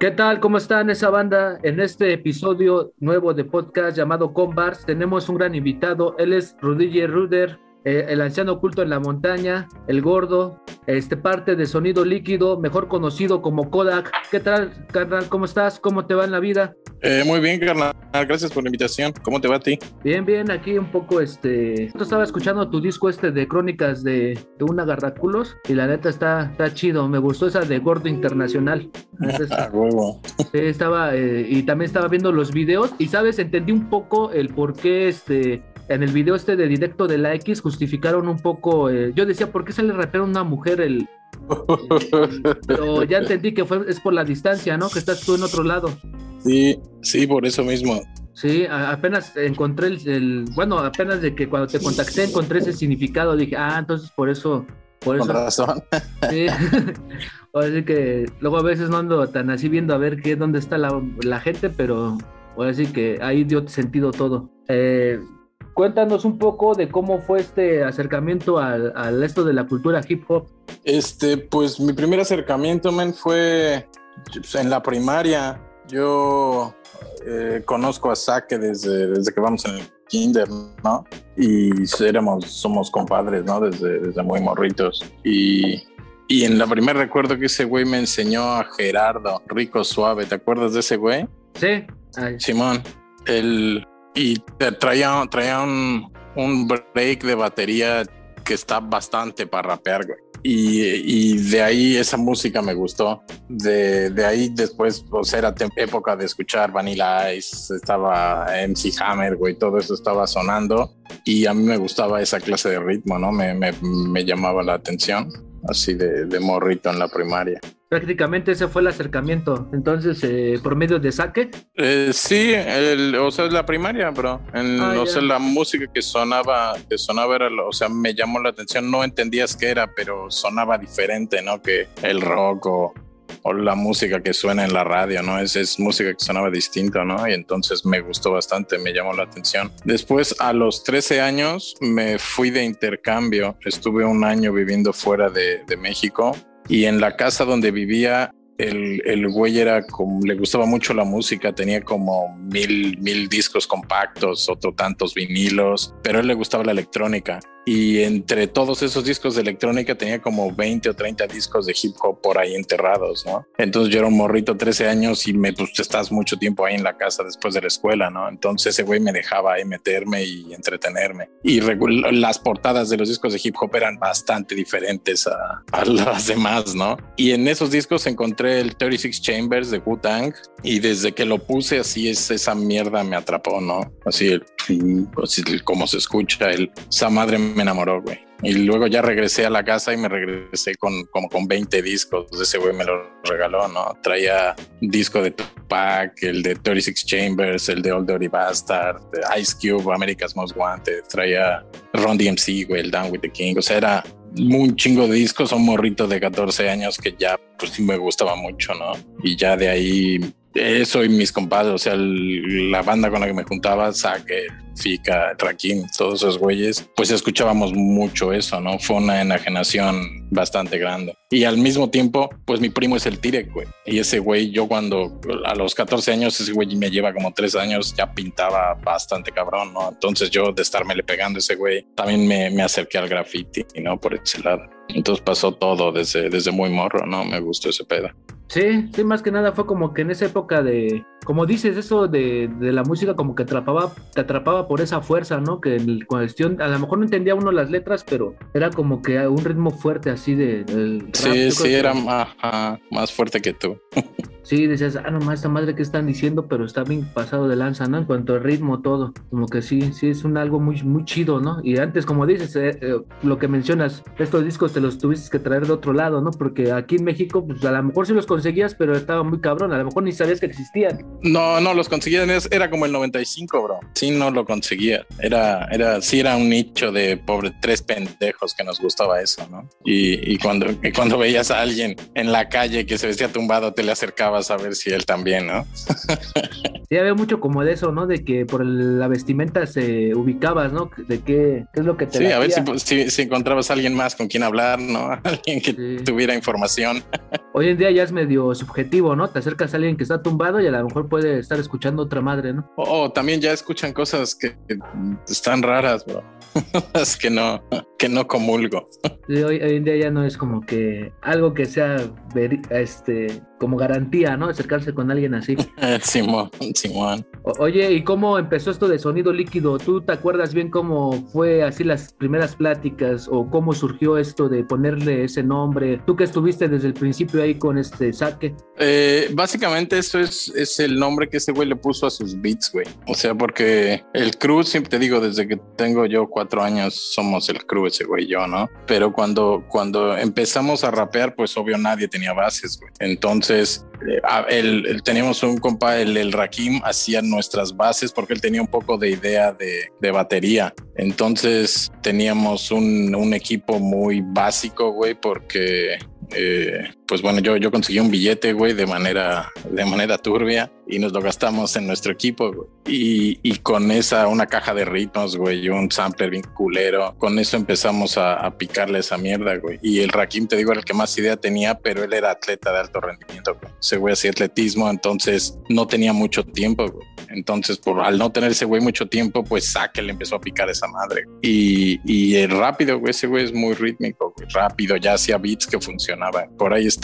¿Qué tal? ¿Cómo están esa banda? En este episodio nuevo de podcast llamado Combars tenemos un gran invitado. Él es Rudy Ruder, eh, el anciano oculto en la montaña, el gordo, este parte de sonido líquido, mejor conocido como Kodak. ¿Qué tal, carnal? ¿Cómo estás? ¿Cómo te va en la vida? Eh, muy bien, carnal. Gracias por la invitación. ¿Cómo te va a ti? Bien, bien. Aquí un poco, este... Yo estaba escuchando tu disco este de crónicas de, de un agarraculos y la neta está, está chido. Me gustó esa de Gordo Internacional. Huevo. Sí, estaba... Eh, y también estaba viendo los videos y, ¿sabes? Entendí un poco el por qué, este en el video este de directo de la X justificaron un poco, eh, yo decía, ¿por qué se le rapea a una mujer el, Pero ya entendí que fue, es por la distancia, ¿no? Que estás tú en otro lado. Sí, sí, por eso mismo. Sí, apenas encontré el, bueno, apenas de que cuando te contacté encontré ese significado, dije, ah, entonces por eso, por eso. Con razón. Sí. Así que luego a veces no ando tan así viendo a ver qué, dónde está la, la gente, pero ahora sí que ahí dio sentido todo. Eh, Cuéntanos un poco de cómo fue este acercamiento al, al, esto de la cultura hip hop. Este, pues mi primer acercamiento, men, fue pues, en la primaria. Yo eh, conozco a Saque desde, desde que vamos en el kinder, ¿no? Y éramos, somos compadres, ¿no? Desde, desde muy morritos. Y, y en la primer recuerdo que ese güey me enseñó a Gerardo, Rico Suave. ¿Te acuerdas de ese güey? Sí. Ay. Simón. El, y traía, traía un, un, break de batería que está bastante para rapear, güey. Y, y, de ahí esa música me gustó. De, de ahí después, pues era época de escuchar Vanilla Ice, estaba MC Hammer, güey, todo eso estaba sonando. Y a mí me gustaba esa clase de ritmo, ¿no? Me, me, me llamaba la atención, así de, de morrito en la primaria prácticamente ese fue el acercamiento. Entonces, eh, por medio de saque. Eh, sí, el, o sea, la primaria, bro. En, ah, o sea, la música que sonaba, que sonaba era, o sea, me llamó la atención. No entendías qué era, pero sonaba diferente, ¿no? Que el rock o, o la música que suena en la radio, ¿no? Es, es música que sonaba distinto, ¿no? Y entonces me gustó bastante, me llamó la atención. Después, a los 13 años, me fui de intercambio. Estuve un año viviendo fuera de, de México y en la casa donde vivía el, el, güey era como, le gustaba mucho la música, tenía como mil, mil discos compactos, otro tantos vinilos, pero a él le gustaba la electrónica y entre todos esos discos de electrónica tenía como 20 o 30 discos de hip hop por ahí enterrados, ¿no? Entonces yo era un morrito 13 años y me pues estás mucho tiempo ahí en la casa después de la escuela, ¿no? Entonces ese güey me dejaba ahí meterme y entretenerme. Y las portadas de los discos de hip hop eran bastante diferentes a, a las demás, ¿no? Y en esos discos encontré el 36 Chambers de Wu-Tang y desde que lo puse así es esa mierda me atrapó, ¿no? Así, así como se escucha, el, esa madre me enamoró, güey. Y luego ya regresé a la casa y me regresé con como con 20 discos. Ese güey me lo regaló, ¿no? Traía disco de Tupac, el de 36 Chambers, el de Old Dirty Bastard, Ice Cube, America's Most Wanted. Traía Ron DMC, güey, el Down with the King. O sea, era un chingo de discos. Un morrito de 14 años que ya, pues sí me gustaba mucho, ¿no? Y ya de ahí eso y mis compadres, o sea, la banda con la que me juntaba, Saque, Fica, Raquín, todos esos güeyes, pues escuchábamos mucho eso, ¿no? Fue una enajenación bastante grande. Y al mismo tiempo, pues mi primo es el Tirek, güey. Y ese güey, yo cuando a los 14 años, ese güey me lleva como 3 años, ya pintaba bastante cabrón, ¿no? Entonces yo de estarme pegando a ese güey, también me, me acerqué al graffiti, ¿no? Por ese lado. Entonces pasó todo desde, desde muy morro, ¿no? Me gustó ese pedo. Sí, sí, más que nada fue como que en esa época de, como dices, eso de, de la música como que atrapaba, te atrapaba por esa fuerza, ¿no? Que en cuestión, a lo mejor no entendía uno las letras, pero era como que un ritmo fuerte así de... Del sí, sí, era más, más fuerte que tú. Sí, decías, ah, nomás esta madre que están diciendo, pero está bien pasado de lanza, ¿no? En cuanto al ritmo, todo. Como que sí, sí, es un algo muy, muy chido, ¿no? Y antes, como dices, eh, eh, lo que mencionas, estos discos te los tuviste que traer de otro lado, ¿no? Porque aquí en México, pues a lo mejor sí los conseguías, pero estaba muy cabrón, a lo mejor ni sabías que existían. No, no, los conseguían, era como el 95, bro. Sí, no lo conseguía. Era, era, sí, era un nicho de pobre tres pendejos que nos gustaba eso, ¿no? Y, y cuando, y cuando veías a alguien en la calle que se vestía tumbado, te le acercabas a ver si él también, ¿no? sí, había mucho como de eso, ¿no? De que por la vestimenta se ubicabas, ¿no? De qué, qué es lo que te Sí, a ver si, si, encontrabas a alguien más con quien hablar, ¿no? Alguien que tuviera información. hoy en día ya es medio subjetivo, ¿no? Te acercas a alguien que está tumbado y a lo mejor puede estar escuchando otra madre, ¿no? O también ya escuchan cosas que están raras, bro. es que no, que no comulgo. hoy, hoy, en día ya no es como que algo que sea este como garantía, ¿no? Acercarse con alguien así. Simón, Simón. Oye, ¿y cómo empezó esto de sonido líquido? ¿Tú te acuerdas bien cómo fue así las primeras pláticas o cómo surgió esto de ponerle ese nombre? Tú que estuviste desde el principio ahí con este saque. Eh, básicamente eso es, es el nombre que ese güey le puso a sus beats, güey. O sea, porque el crew, siempre te digo, desde que tengo yo cuatro años, somos el crew ese güey yo, ¿no? Pero cuando, cuando empezamos a rapear, pues obvio nadie tenía bases, güey. Entonces, entonces, eh, teníamos un compa, el, el Rakim, hacía nuestras bases porque él tenía un poco de idea de, de batería. Entonces teníamos un, un, equipo muy básico, güey, porque eh, pues bueno, yo, yo conseguí un billete, güey, de manera, de manera turbia y nos lo gastamos en nuestro equipo, güey. Y, y, con esa, una caja de ritmos, güey, un sampler bien culero, con eso empezamos a, a, picarle esa mierda, güey. Y el Rakim, te digo, era el que más idea tenía, pero él era atleta de alto rendimiento, güey. Ese güey hacía atletismo, entonces no tenía mucho tiempo, güey. Entonces, por, al no tener ese güey mucho tiempo, pues saque le empezó a picar esa madre. Y, y rápido, güey, ese güey es muy rítmico, güey, rápido, ya hacía beats que funcionaban. Por ahí está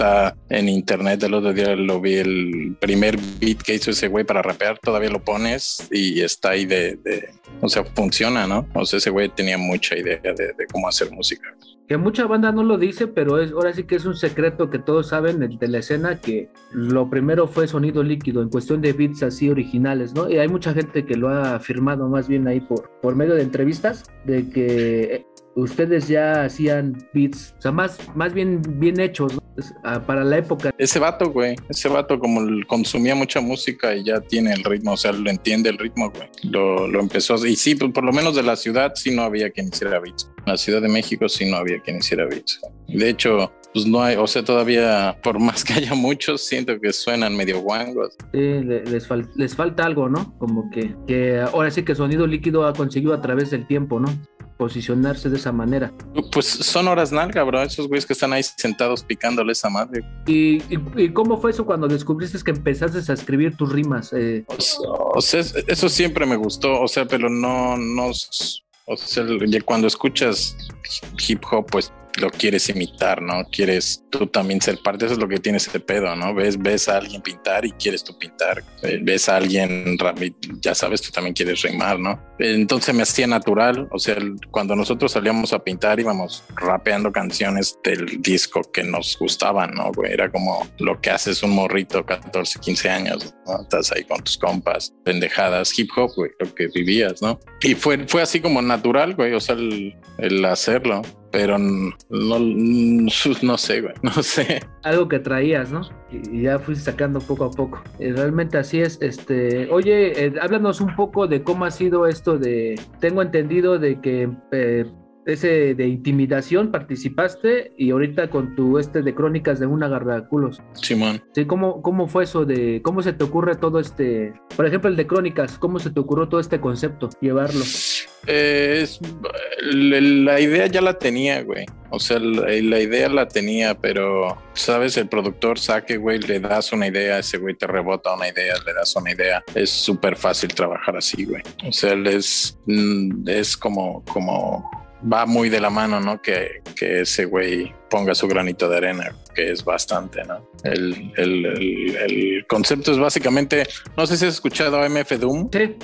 en internet, el otro día lo vi, el primer beat que hizo ese güey para rapear, todavía lo pones y está ahí de, de o sea, funciona, ¿no? O sea, ese güey tenía mucha idea de, de cómo hacer música que mucha banda no lo dice, pero es ahora sí que es un secreto que todos saben de la escena que lo primero fue sonido líquido en cuestión de beats así originales, ¿no? Y hay mucha gente que lo ha afirmado más bien ahí por, por medio de entrevistas de que ustedes ya hacían beats, o sea, más, más bien bien hechos. Ah, para la época. Ese vato, güey, ese vato como consumía mucha música y ya tiene el ritmo, o sea, lo entiende el ritmo, güey. Lo, lo empezó, y sí, pues, por lo menos de la ciudad sí no había quien hiciera beats. La Ciudad de México sí no había quien hiciera beats. De hecho, pues no hay, o sea, todavía, por más que haya muchos, siento que suenan medio guangos. Sí, les, fal les falta algo, ¿no? Como que, que ahora sí que sonido líquido ha conseguido a través del tiempo, ¿no? posicionarse de esa manera. Pues son horas nalga, bro. Esos güeyes que están ahí sentados picándole esa madre. ¿Y, y, cómo fue eso cuando descubriste que empezaste a escribir tus rimas? Eh... O, sea, eso siempre me gustó, o sea, pero no, no, o sea, cuando escuchas hip hop, pues lo quieres imitar, ¿no? Quieres tú también ser parte, eso es lo que tiene ese pedo, ¿no? Ves, ves a alguien pintar y quieres tú pintar, eh, ves a alguien, ya sabes, tú también quieres rimar, ¿no? Entonces me hacía natural, o sea, cuando nosotros salíamos a pintar íbamos rapeando canciones del disco que nos gustaban, ¿no? Era como lo que haces un morrito, 14, 15 años, ¿no? Estás ahí con tus compas, pendejadas, hip hop, güey, lo que vivías, ¿no? Y fue, fue así como natural, güey, o sea, el, el hacerlo pero no, no, sé, güey, no sé. Algo que traías, ¿no? Y ya fuiste sacando poco a poco. Eh, realmente así es. Este, oye, eh, háblanos un poco de cómo ha sido esto de. Tengo entendido de que eh, ese de intimidación participaste y ahorita con tu este de crónicas de una garraculos. Simón. Sí, ¿cómo, ¿cómo fue eso de cómo se te ocurre todo este, por ejemplo, el de crónicas, cómo se te ocurrió todo este concepto, llevarlo? Eh, la idea ya la tenía, güey. O sea, la, la, idea la tenía, pero, ¿sabes? El productor saque, güey, le das una idea, ese güey te rebota una idea, le das una idea. Es súper fácil trabajar así, güey. O sea, es, mm, es como, como va muy de la mano, ¿no? Que, que ese güey ponga su granito de arena, que es bastante, ¿no? El, el, el, el, concepto es básicamente, no sé si has escuchado a MF Doom. Sí.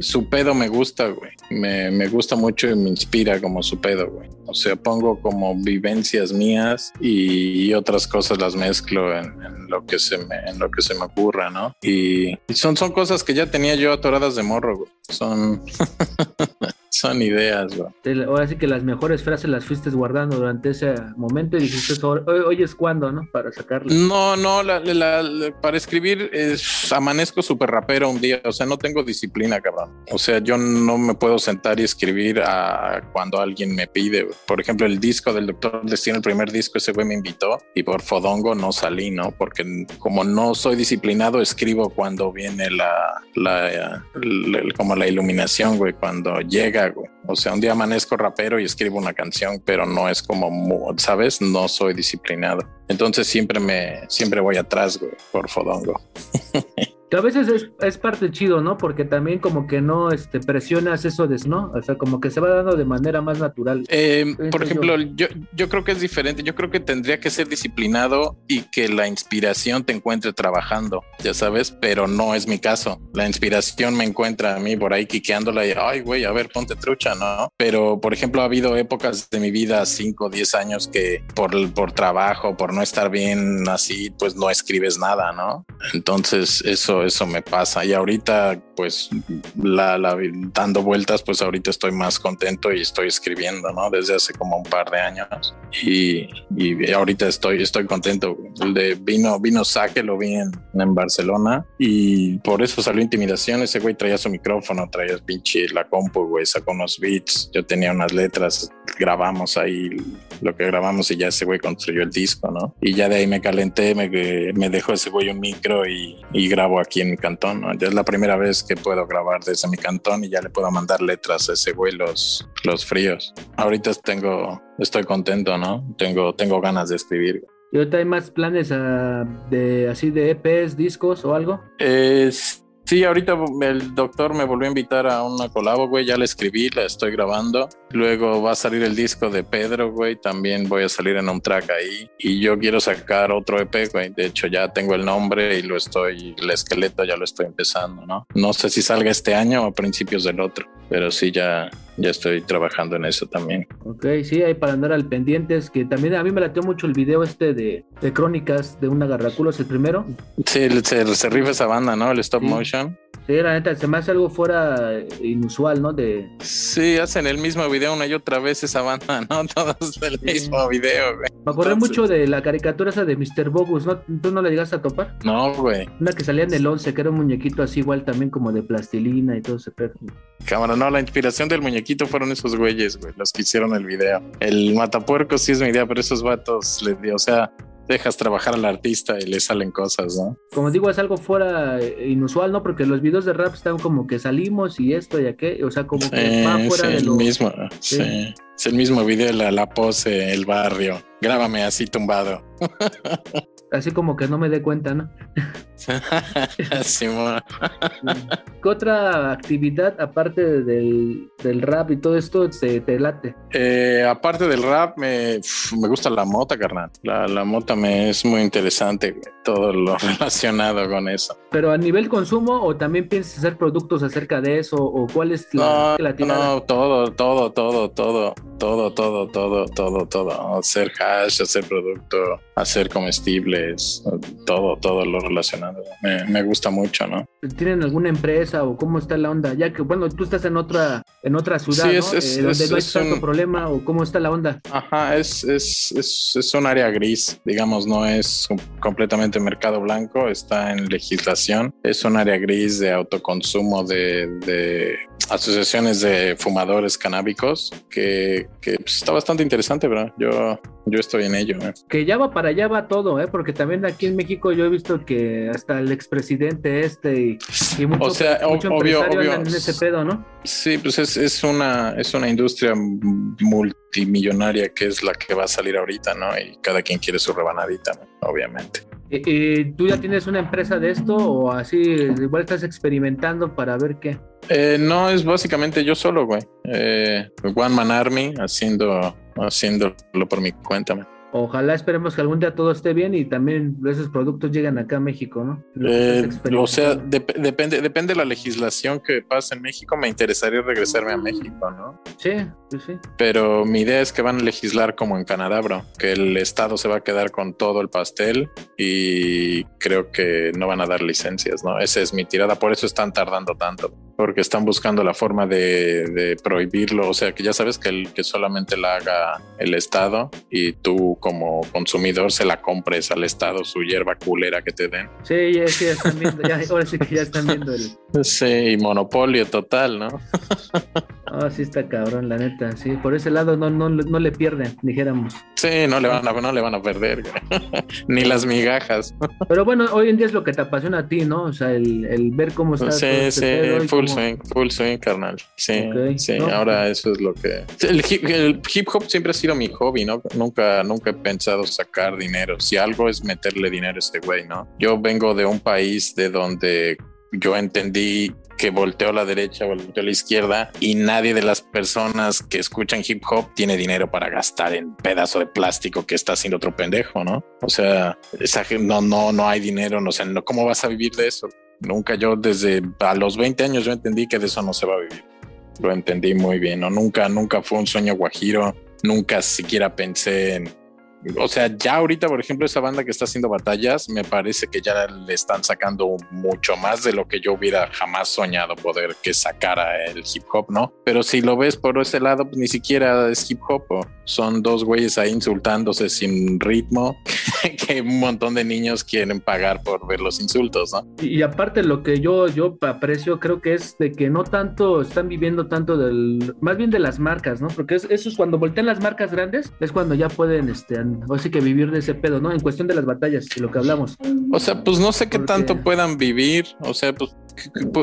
su pedo me gusta, güey. Me, me, gusta mucho y me inspira como su pedo, güey. O sea, pongo como vivencias mías y, y otras cosas las mezclo en, en, lo que se me, en lo que se me ocurra, ¿no? Y, y son, son cosas que ya tenía yo atoradas de morro, güey. Son... son ideas, güey. Ahora sí que las mejores frases las fuiste guardando durante ese momento y dijiste, hoy, hoy es cuando, ¿no? Para sacarlas. No, no, la, la, la, para escribir es, amanezco súper rapero un día, o sea, no tengo disciplina, cabrón. O sea, yo no me puedo sentar y escribir a cuando alguien me pide. Por ejemplo, el disco del Doctor Destino, el primer disco, ese güey me invitó y por Fodongo no salí, ¿no? Porque como no soy disciplinado, escribo cuando viene la, la, la como la iluminación, güey, cuando llega O sea, un día amanezco rapero y escribo una canción, pero no es como, ¿sabes? No soy disciplinado. Entonces siempre me, siempre voy atrás, güey, por fodongo. Que a veces es, es, parte chido, ¿no? Porque también como que no este, presionas eso de, ¿no? O sea, como que se va dando de manera más natural. Eh, por ejemplo, yo. yo. creo que es diferente. Yo creo que tendría que ser disciplinado y que la inspiración te encuentre trabajando, ya sabes, pero no es mi caso. La inspiración me encuentra a mí por ahí quiqueándola y, ay, güey, a ver, ponte trucha, ¿no? Pero, por ejemplo, ha habido épocas de mi vida, 5 o 10 años, que por, por trabajo, por no estar bien así, pues no escribes nada, ¿no? Entonces, eso eso, me pasa. Y ahorita, pues, la, dando vueltas, pues ahorita estoy más contento y estoy escribiendo, ¿no? Desde hace como un par de años. Y, y ahorita estoy, estoy contento. El de vino, vino Saque lo vi en, en Barcelona y por eso salió Intimidación. Ese güey traía su micrófono, traía pinche la compu, güey, sacó unos beats. Yo tenía unas letras, grabamos ahí lo que grabamos y ya ese güey construyó el disco, ¿no? Y ya de ahí me calenté, me, me dejó ese güey un micro y, y grabo aquí en mi cantón, ¿no? Ya es la primera vez que puedo grabar desde mi cantón y ya le puedo mandar letras a ese güey los, los fríos. Ahorita tengo, estoy contento, ¿no? Tengo, tengo ganas de escribir. ¿Y ahorita hay más planes uh, de así de EPs, discos o algo? Es Sí, ahorita el doctor me volvió a invitar a una colabo, güey. Ya la escribí, la estoy grabando. Luego va a salir el disco de Pedro, güey. También voy a salir en un track ahí. Y yo quiero sacar otro EP, güey. De hecho, ya tengo el nombre y lo estoy, el esqueleto ya lo estoy empezando, ¿no? No sé si salga este año o a principios del otro, pero sí ya, ya estoy trabajando en eso también. Ok, sí, hay para andar al pendiente. Es que también a mí me latió mucho el video este de, de crónicas de una garraculos, el primero. Sí, se, se rifa esa banda, ¿no? El stop motion. Sí, la neta, se me hace algo fuera inusual, ¿no? De... Sí, hacen el mismo video una y otra vez esa banda, ¿no? Todos el mismo video, güey. Me acordé mucho de la caricatura esa de Mr. Bogus, ¿no? ¿Tú no la llegaste a topar? No, güey. Una que salía en el 11, que era un muñequito así igual también como de plastilina y todo ese pedo. Cámara, no, la inspiración del muñequito fueron esos güeyes, güey, los que hicieron el video. El matapuerco sí es mi idea, pero esos vatos le dio, o sea, dejas trabajar al artista y le salen cosas, ¿no? Como digo, es algo fuera eh, inusual, ¿no? Porque los videos de rap están como que salimos y esto y aquello, o sea, como que va fuera de lo... mismo, sí. Es el mismo video, la, la pose, el barrio. Grábame así tumbado. así como que no me dé cuenta, ¿no? ¿Qué otra actividad aparte del, rap y todo esto te, te late? Eh, aparte del rap, me, me, gusta la mota, carnal. La, la mota me es muy interesante, todo lo relacionado con eso. Pero a nivel consumo, o también piensas hacer productos acerca de eso, o cuál es la, no, No, todo, todo, todo, todo, todo, todo, todo, todo, todo. Hacer hash, hacer producto, hacer comestibles, todo, todo lo relacionado. Me, me, gusta mucho, ¿no? ¿Tienen alguna empresa o cómo está la onda? Ya que, bueno, tú estás en otra, en otra ciudad, ¿no? Es, eh, donde no hay tanto problema o cómo está la onda. Ajá, es, es, es, es un área gris, digamos, no es completamente mercado blanco, está en legislación, es un área gris de autoconsumo de, de asociaciones de fumadores canábicos que, que pues, está bastante interesante, ¿verdad? Yo, yo estoy en ello. ¿eh? Que ya va para allá va todo, ¿eh? Porque también aquí en México yo he visto que hasta el expresidente este y, y mucho, o sea, mucho obvio, obvio, en ese pedo, ¿no? Sí, pues es, es, una, es una industria multimillonaria que es la que va a salir ahorita, ¿no? Y cada quien quiere su rebanadita, obviamente. ¿Y, ¿Tú ya tienes una empresa de esto o así igual estás experimentando para ver qué? Eh, no, es básicamente yo solo, güey. Eh, One Man Army haciendo, haciéndolo por mi cuenta, man. Ojalá esperemos que algún día todo esté bien y también esos productos lleguen acá a México, ¿no? Eh, o sea, depende, depende de la legislación que pase en México. Me interesaría regresarme a México, ¿no? Sí, sí, sí. Pero mi idea es que van a legislar como en Canadá, bro. Que el Estado se va a quedar con todo el pastel y creo que no van a dar licencias, ¿no? Esa es mi tirada. Por eso están tardando tanto. Porque están buscando la forma de, de prohibirlo. O sea, que ya sabes que, el, que solamente la haga el Estado y tú como consumidor se la compres al Estado su hierba culera que te den. Sí, ya, ya están viendo, ya, ahora sí que ya están viendo el... Sí, monopolio total, ¿no? Ah, sí está cabrón, la neta, sí. Por ese lado no, no, no le pierden, dijéramos. Sí, no le van a, no le van a perder, ni las migajas. Pero bueno, hoy en día es lo que te apasiona a ti, ¿no? O sea, el, el ver cómo está. Sí, este sí, full swing, full swing, carnal. Sí, sí, ahora eso es lo que... El hip, el hip hop siempre ha sido mi hobby, ¿no? Nunca, nunca he pensado sacar dinero. Si algo es meterle dinero a este güey, ¿no? Yo vengo de un país de donde yo entendí que volteó a la derecha, volteó a la izquierda y nadie de las personas que escuchan hip hop tiene dinero para gastar en pedazo de plástico que está haciendo otro pendejo, ¿no? O sea, esa, no, no, no hay dinero, no sé, no, ¿cómo vas a vivir de eso? Nunca yo desde a los 20 años yo entendí que de eso no se va a vivir. Lo entendí muy bien, ¿no? Nunca, nunca fue un sueño guajiro, nunca siquiera pensé en o sea, ya ahorita, por ejemplo, esa banda que está haciendo batallas, me parece que ya le están sacando mucho más de lo que yo hubiera jamás soñado poder que sacara el hip hop, ¿no? Pero si lo ves por ese lado, pues ni siquiera es hip hop, son dos güeyes ahí insultándose sin ritmo, que un montón de niños quieren pagar por ver los insultos, ¿no? Y, aparte lo que yo, yo aprecio, creo que es de que no tanto están viviendo tanto del, más bien de las marcas, ¿no? Porque eso es cuando voltean las marcas grandes, es cuando ya pueden, este, o sí que vivir de ese pedo, ¿no? En cuestión de las batallas, de lo que hablamos. O sea, pues no sé qué tanto puedan vivir. O sea, pues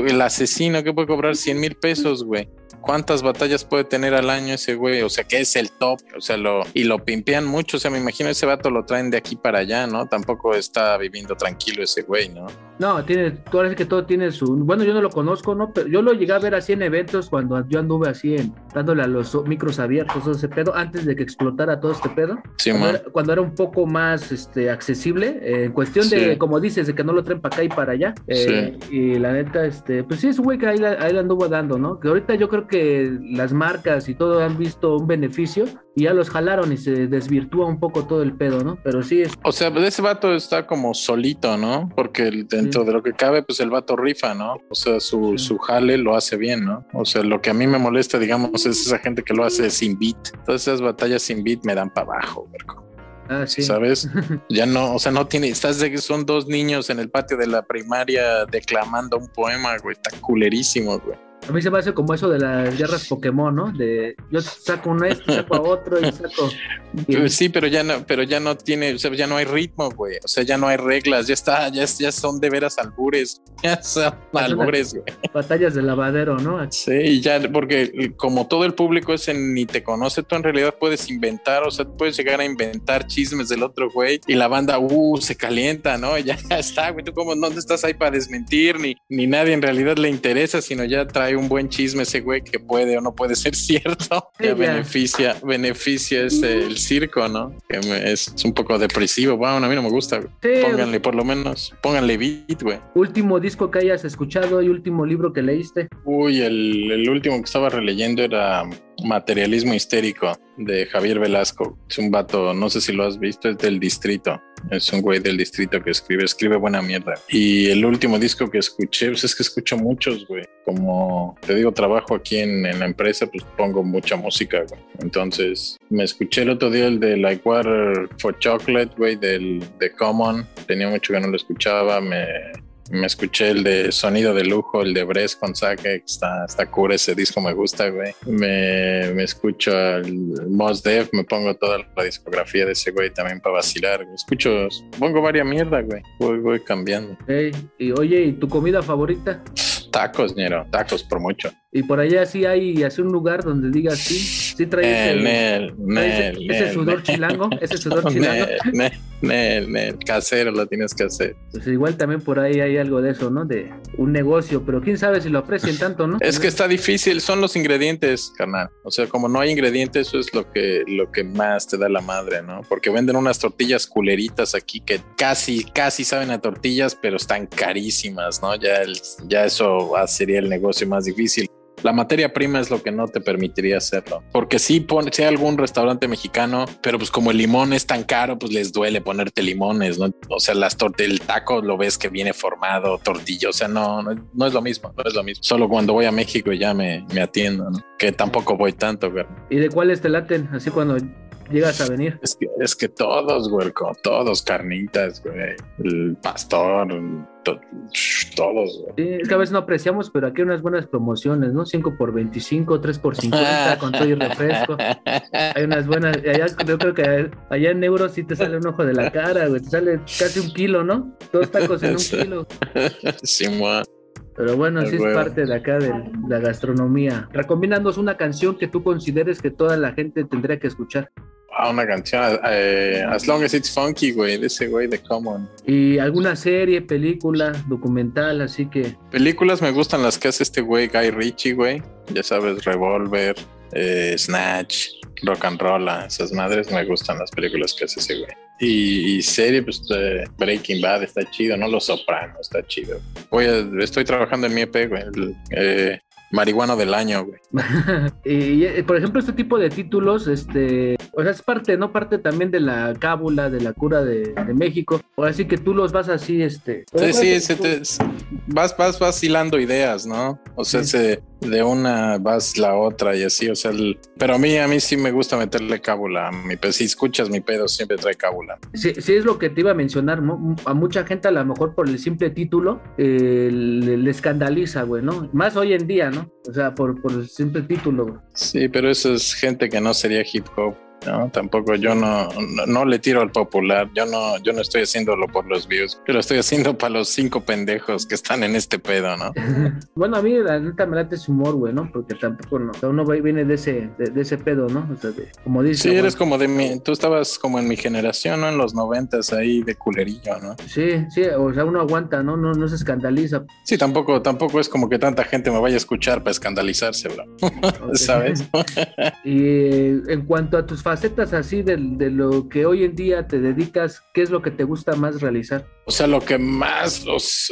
el asesino que puede cobrar 100 mil pesos, güey. ¿Cuántas batallas puede tener al año ese güey? O sea, que es el top. O sea, lo, y lo pimpean mucho. O sea, me imagino ese vato lo traen de aquí para allá, ¿no? Tampoco está viviendo tranquilo ese güey, ¿no? No, tiene, parece que todo tiene su. Bueno, yo no lo conozco, ¿no? Pero yo lo llegué a ver así en eventos cuando yo anduve así en dándole a los micros abiertos, todo ese pedo, antes de que explotara todo este pedo. Sí, cuando, era, cuando era, un poco más este, accesible, eh, en cuestión de, como dices, de que no lo traen para acá y para allá. Eh, sí. Y la neta, este, pues sí, es un güey que ahí, ahí anduvo dando, ¿no? Que ahorita yo creo que las marcas y todo han visto un beneficio y ya los jalaron y se desvirtúa un poco todo el pedo, ¿no? Pero sí es. O sea, ese vato está como solito, ¿no? Porque dentro sí. de lo que cabe, pues el vato rifa, ¿no? O sea, su, sí. su jale lo hace bien, ¿no? O sea, lo que a mí me molesta, digamos, es esa gente que lo hace sin beat. Todas esas batallas sin beat me dan para abajo. Ah, sí. ¿Sabes? Ya no, o sea, no tiene, estás de que son dos niños en el patio de la primaria declamando un poema, güey, está culerísimo, güey. A mí se me hace como eso de las guerras Pokémon, ¿no? De yo saco uno este, saco a otro y saco. Y... Sí, pero ya no, pero ya no tiene, o sea, ya no hay ritmo, güey. O sea, ya no hay reglas, ya está, ya, ya son de veras albures. Ya son albures, güey. Batallas de lavadero, ¿no? Sí, ya, porque como todo el público es en ni te conoce, tú en realidad puedes inventar, o sea, puedes llegar a inventar chismes del otro güey y la banda, uh, se calienta, ¿no? Y ya está, güey. Tú como no estás ahí para desmentir, ni, ni nadie en realidad le interesa, sino ya trae un buen chisme ese güey que puede o no puede ser cierto. Sí, ya beneficia, beneficia ese, el circo, ¿no? Que me, es un poco depresivo. Bueno, a mí no me gusta. Sí, pónganle por lo menos, pónganle beat, güey. Último disco que hayas escuchado y último libro que leíste. Uy, el, el último que estaba releyendo era Materialismo histérico de Javier Velasco. Es un vato, no sé si lo has visto, es del distrito. Es un güey del distrito que escribe, escribe buena mierda. Y el último disco que escuché, pues es que escucho muchos, güey. Como te digo, trabajo aquí en, en la empresa, pues pongo mucha música, güey. Entonces, me escuché el otro día el de Like Water for Chocolate, güey, del de Common. Tenía mucho que no lo escuchaba, me me escuché el de Sonido de Lujo, el de Bres con Sake, está, está cura ese disco, me gusta, güey. Me, me escucho el Mos Def, me pongo toda la discografía de ese güey también para vacilar. Me escucho, pongo varias mierda, güey. Voy, voy cambiando. Hey, y oye, ¿y tu comida favorita? Tacos, ñero, tacos por mucho. Y por allá sí hay así un lugar donde digas sí, sí trae Nel, Nel, Nel, ese, ese sudor chilango, ese sudor chilango. Casero lo tienes que hacer. Pues igual también por ahí hay algo de eso, ¿no? De un negocio, pero quién sabe si lo aprecian tanto, ¿no? Es que está difícil, son los ingredientes, carnal. O sea, como no hay ingredientes, eso es lo que, lo que más te da la madre, ¿no? Porque venden unas tortillas culeritas aquí que casi, casi saben a tortillas, pero están carísimas, ¿no? Ya, el, ya eso sería el negocio más difícil. La materia prima es lo que no te permitiría hacerlo. Porque sí, pone, si hay algún restaurante mexicano, pero pues como el limón es tan caro, pues les duele ponerte limones, ¿no? O sea, las el taco lo ves que viene formado, tortilla, o sea, no, no, no, es lo mismo, no es lo mismo. Solo cuando voy a México ya me, me atiendo, ¿no? Que tampoco voy tanto, güey. ¿Y de cuáles te laten? Así cuando llegas a venir. Es que, es que todos, güey, todos, carnitas, güey, el pastor, todos, güey. Es que a veces no apreciamos, pero aquí hay unas buenas promociones, ¿no? 5 por 25, 3 por 50, con todo y refresco. Hay unas buenas, allá, yo creo que allá en euros sí te sale un ojo de la cara, güey, te sale casi un kilo, ¿no? Dos tacos en un kilo. Sí, pero bueno, así es parte de acá de la gastronomía. Recomiéndanos una canción que tú consideres que toda la gente tendría que escuchar. Ah, una canción, eh, As Long as It's Funky, güey, de ese güey de Common. ¿Y alguna serie, película, documental, así que? Películas me gustan las que hace este güey, Guy Ritchie, güey. Ya sabes, Revolver, eh, Snatch, Rock and Roll, esas madres me gustan las películas que hace ese güey. Y, serie, pues eh, Breaking Bad está chido, ¿no? Los Sopranos está chido. Voy estoy trabajando en mi EP, güey. Eh, marihuano del año, güey. y, eh, por ejemplo, este tipo de títulos, este, o sea, es parte, ¿no? Parte también de la cábula, de la cura de, México. O así que tú los vas así, este. Sí, sí, vas, vas vacilando ideas, ¿no? O sea, se, de una vas la otra y así, o sea, pero a mí, a mí sí me gusta meterle cábula a mi pedo. Si escuchas mi pedo, siempre trae cábula. Sí, sí es lo que te iba a mencionar, ¿no? A mucha gente a lo mejor por el simple título eh, le, escandaliza, güey, ¿no? Más hoy en día, ¿no? O sea, por, por el simple título. Sí, pero eso es gente que no sería hip hop. No, tampoco yo no, no, le tiro al popular, yo no, yo no estoy haciéndolo por los views, pero estoy haciendo para los cinco pendejos que están en este pedo, ¿no? bueno, a mí la neta me late ese humor, güey, ¿no? Porque tampoco no, uno viene de ese, de, ese pedo, ¿no? O sea, como dices. Sí, eres como de mi, tú estabas como en mi generación, ¿no? En los noventas ahí de culerillo, ¿no? Sí, sí, o sea, uno aguanta, ¿no? No, no se escandaliza. Sí, tampoco, tampoco es como que tanta gente me vaya a escuchar para escandalizarse, bro. ¿Sabes? y en cuanto a tus facetas así de, de, lo que hoy en día te dedicas, ¿qué es lo que te gusta más realizar? O sea, lo que más los...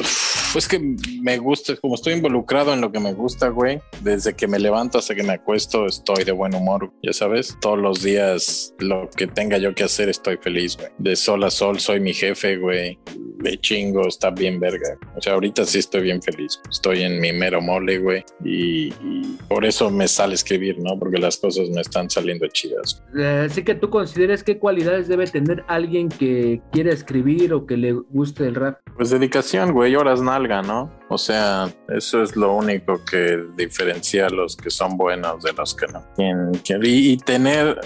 es que me gusta, como estoy involucrado en lo que me gusta, güey, desde que me levanto hasta que me acuesto estoy de buen humor, ya sabes, todos los días lo que tenga yo que hacer estoy feliz, güey. De sol a sol soy mi jefe, güey. De chingo, está bien verga. O sea, ahorita sí estoy bien feliz. Estoy en mi mero mole, güey. Y, por eso me sale escribir, ¿no? Porque las cosas me están saliendo chidas. Eh, así que tú consideres qué cualidades debe tener alguien que quiere escribir o que le guste el rap. Pues dedicación, güey, horas nalga, ¿no? O sea, eso es lo único que diferencia a los que son buenos de los que no. Y tener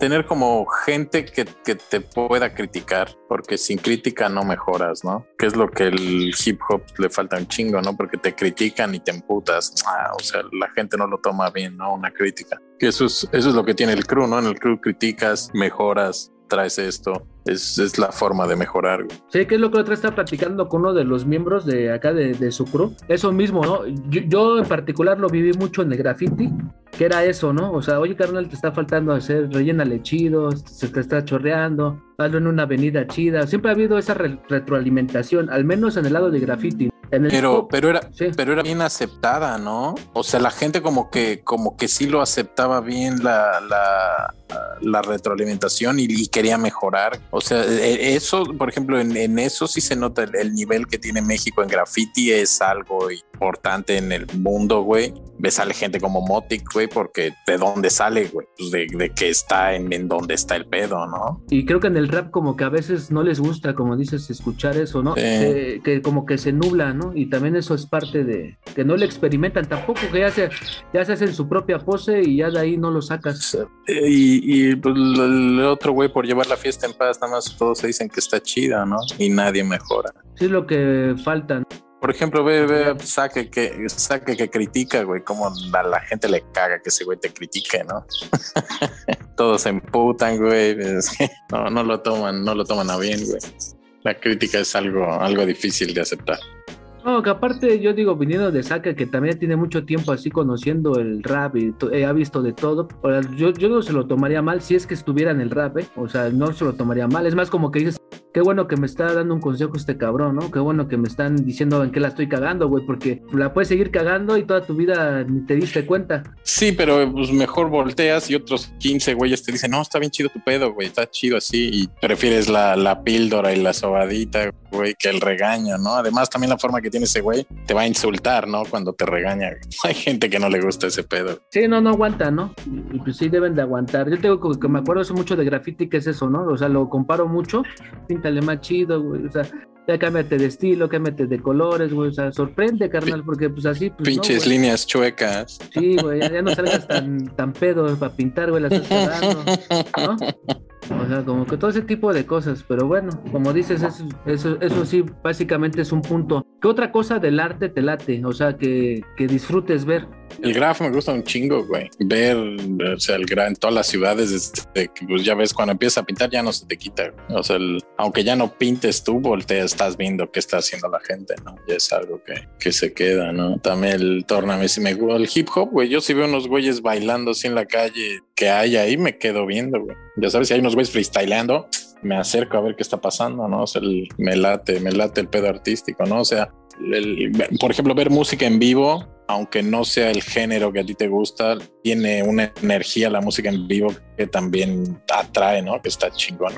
tener como gente que, que, te pueda criticar, porque sin crítica no mejoras, ¿no? Que es lo que el hip hop le falta un chingo, ¿no? Porque te critican y te emputas. Ah, o sea, la gente no lo toma bien, ¿no? Una crítica. Eso es, eso es lo que tiene el crew, ¿no? En el crew criticas, mejoras, traes esto. Es, es, la forma de mejorar. Sí, que es lo que otra está platicando con uno de los miembros de acá de, de su crew. Eso mismo, ¿no? Yo, yo, en particular lo viví mucho en el graffiti, que era eso, ¿no? O sea, oye, carnal, te está faltando hacer, rellénale chido, se te está chorreando, hazlo en una avenida chida. Siempre ha habido esa retroalimentación, al menos en el lado de graffiti pero, pero era, pero era bien aceptada, ¿no? O sea, la gente como que, como que sí lo aceptaba bien la, la, la retroalimentación y, quería mejorar. O sea, e, eso, por ejemplo, en, eso sí se nota el, nivel que tiene México en graffiti es algo importante en el mundo, güey. Sale gente como Motic, güey, porque de dónde sale, güey, pues de, de, que está en, en dónde está el pedo, ¿no? Y creo que en el rap como que a veces no les gusta, como dices, escuchar eso, ¿no? que como que se nubla, ¿no? Y también eso es parte de que no le experimentan tampoco, que ya se, ya se hacen su propia pose y ya de ahí no lo sacas. Y, pues, el otro güey por llevar la fiesta en paz, nada más todos se dicen que está chida, ¿no? Y nadie mejora. Sí, es lo que falta. Por ejemplo, ve, ve, saque que, saque que critica, güey, como a la gente le caga que ese güey te critique, ¿no? Todos se emputan, güey. No, no lo toman, no lo toman a bien, güey. La crítica es algo, algo difícil de aceptar. No, que aparte yo digo, viniendo de Saka, que también tiene mucho tiempo así conociendo el rap y eh, ha visto de todo, yo, yo no se lo tomaría mal si es que estuviera en el rap, ¿eh? O sea, no se lo tomaría mal. Es más como que dices, qué bueno que me está dando un consejo este cabrón, ¿no? Qué bueno que me están diciendo en qué la estoy cagando, güey, porque la puedes seguir cagando y toda tu vida ni te diste cuenta. Sí, pero pues mejor volteas y otros 15 güeyes te dicen, no, está bien chido tu pedo, güey, está chido así y prefieres la, la píldora y la sobadita güey, que el regaño, ¿no? Además, también la forma que tiene ese güey te va a insultar, ¿no? Cuando te regaña. Hay gente que no le gusta ese pedo. Sí, no, no aguanta, ¿no? Y pues sí deben de aguantar. Yo tengo que me acuerdo eso mucho de graffiti, que es eso, ¿no? O sea, lo comparo mucho. Píntale más chido, güey. O sea, ya cámbiate de estilo, cámbiate de colores, güey. O sea, sorprende, carnal, porque pues así. Pues, Pinches líneas chuecas. Sí, güey, ya, no salgas tan, tan pedo para pintar, güey, la estás ¿no? Como que todo ese tipo de cosas, pero bueno, como dices, eso, eso, eso sí, básicamente es un punto. ¿Qué otra cosa del arte te late? O sea, que, que disfrutes ver. El grafo me gusta un chingo, güey. Ver, o sea, el grafo en todas las ciudades, este, pues ya ves, cuando empiezas a pintar ya no se te quita. O sea, aunque ya no pintes tú, volteas, estás viendo qué está haciendo la gente, ¿no? Ya es algo que, que se queda, ¿no? También el torname, si me gusta el hip hop, güey. Yo si veo unos güeyes bailando así en la calle que hay ahí, me quedo viendo, güey. Ya sabes, si hay unos güeyes freestyleando, me acerco a ver qué está pasando, ¿no? O el, me late, me late el pedo artístico, ¿no? O sea, por ejemplo, ver música en vivo aunque no sea el género que a ti te gusta, tiene una energía la música en vivo que también atrae, ¿no? Que está chingón,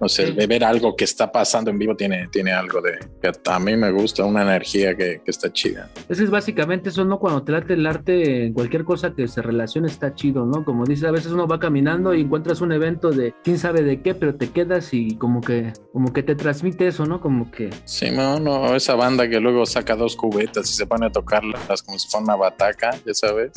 No sé, de ver algo que está pasando en vivo tiene, tiene algo de que a mí me gusta, una energía que, que está chida. Eso es básicamente eso, ¿no? Cuando trate el arte, cualquier cosa que se relacione está chido, ¿no? Como dices, a veces uno va caminando y encuentras un evento de quién sabe de qué, pero te quedas y como que, como que te transmite eso, ¿no? Como que... Sí, no, no, esa banda que luego saca dos cubetas y se pone a tocarlas como si una bataca, ya sabes.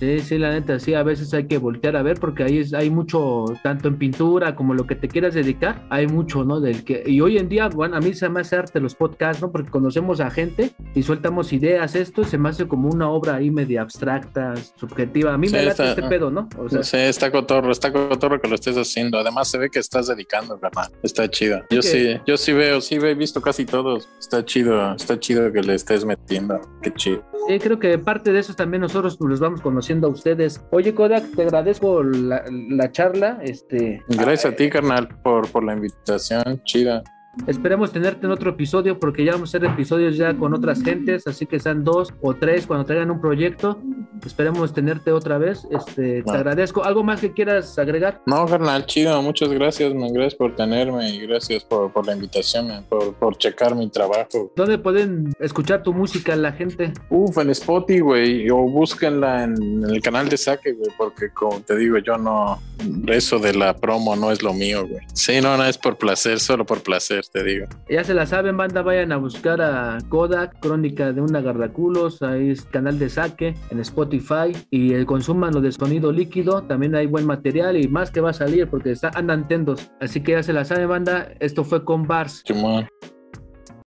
Sí, sí, la neta, sí, a veces hay que voltear a ver porque ahí hay mucho, tanto en pintura como lo que te quieras dedicar, hay mucho, ¿no? Del que, y hoy en día, bueno, a mí se me hace arte los podcasts, ¿no? Porque conocemos a gente y sueltamos ideas, esto se me hace como una obra ahí media abstracta, subjetiva. A mí me late este pedo, ¿no? O sea, sí, está cotorro, está cotorro que lo estés haciendo. Además se ve que estás dedicando, ¿verdad? Está chido. Yo sí, yo sí veo, sí he visto casi todos. Está chido, está chido que le estés metiendo. Qué chido. Sí, creo que parte de eso también nosotros los vamos conociendo a ustedes. Oye, Kodak, te agradezco la, charla. Este, Gracias a ti, carnal, por, por la invitación. Chida. Esperemos tenerte en otro episodio porque ya vamos a hacer episodios ya con otras gentes, así que sean dos o tres cuando traigan un proyecto. Esperemos tenerte otra vez. Este, Te agradezco. ¿Algo más que quieras agregar? No, carnal, chido. Muchas gracias, Gracias por tenerme y gracias por, por la invitación, por, por, checar mi trabajo. ¿Dónde pueden escuchar tu música la gente? Uf, en Spotify, güey. O búsquenla en, el canal de Saque, güey, porque como te digo, yo no. Eso de la promo no es lo mío, güey. Sí, no, no es por placer, solo por placer te digo. Ya se la saben, banda, vayan a buscar a Kodak, Crónica de una Gardaculos, ahí es canal de saque en Spotify y el consuman lo de sonido líquido, también hay buen material y más que va a salir porque está, andan tendos. Así que ya se la saben, banda, esto fue con Bars.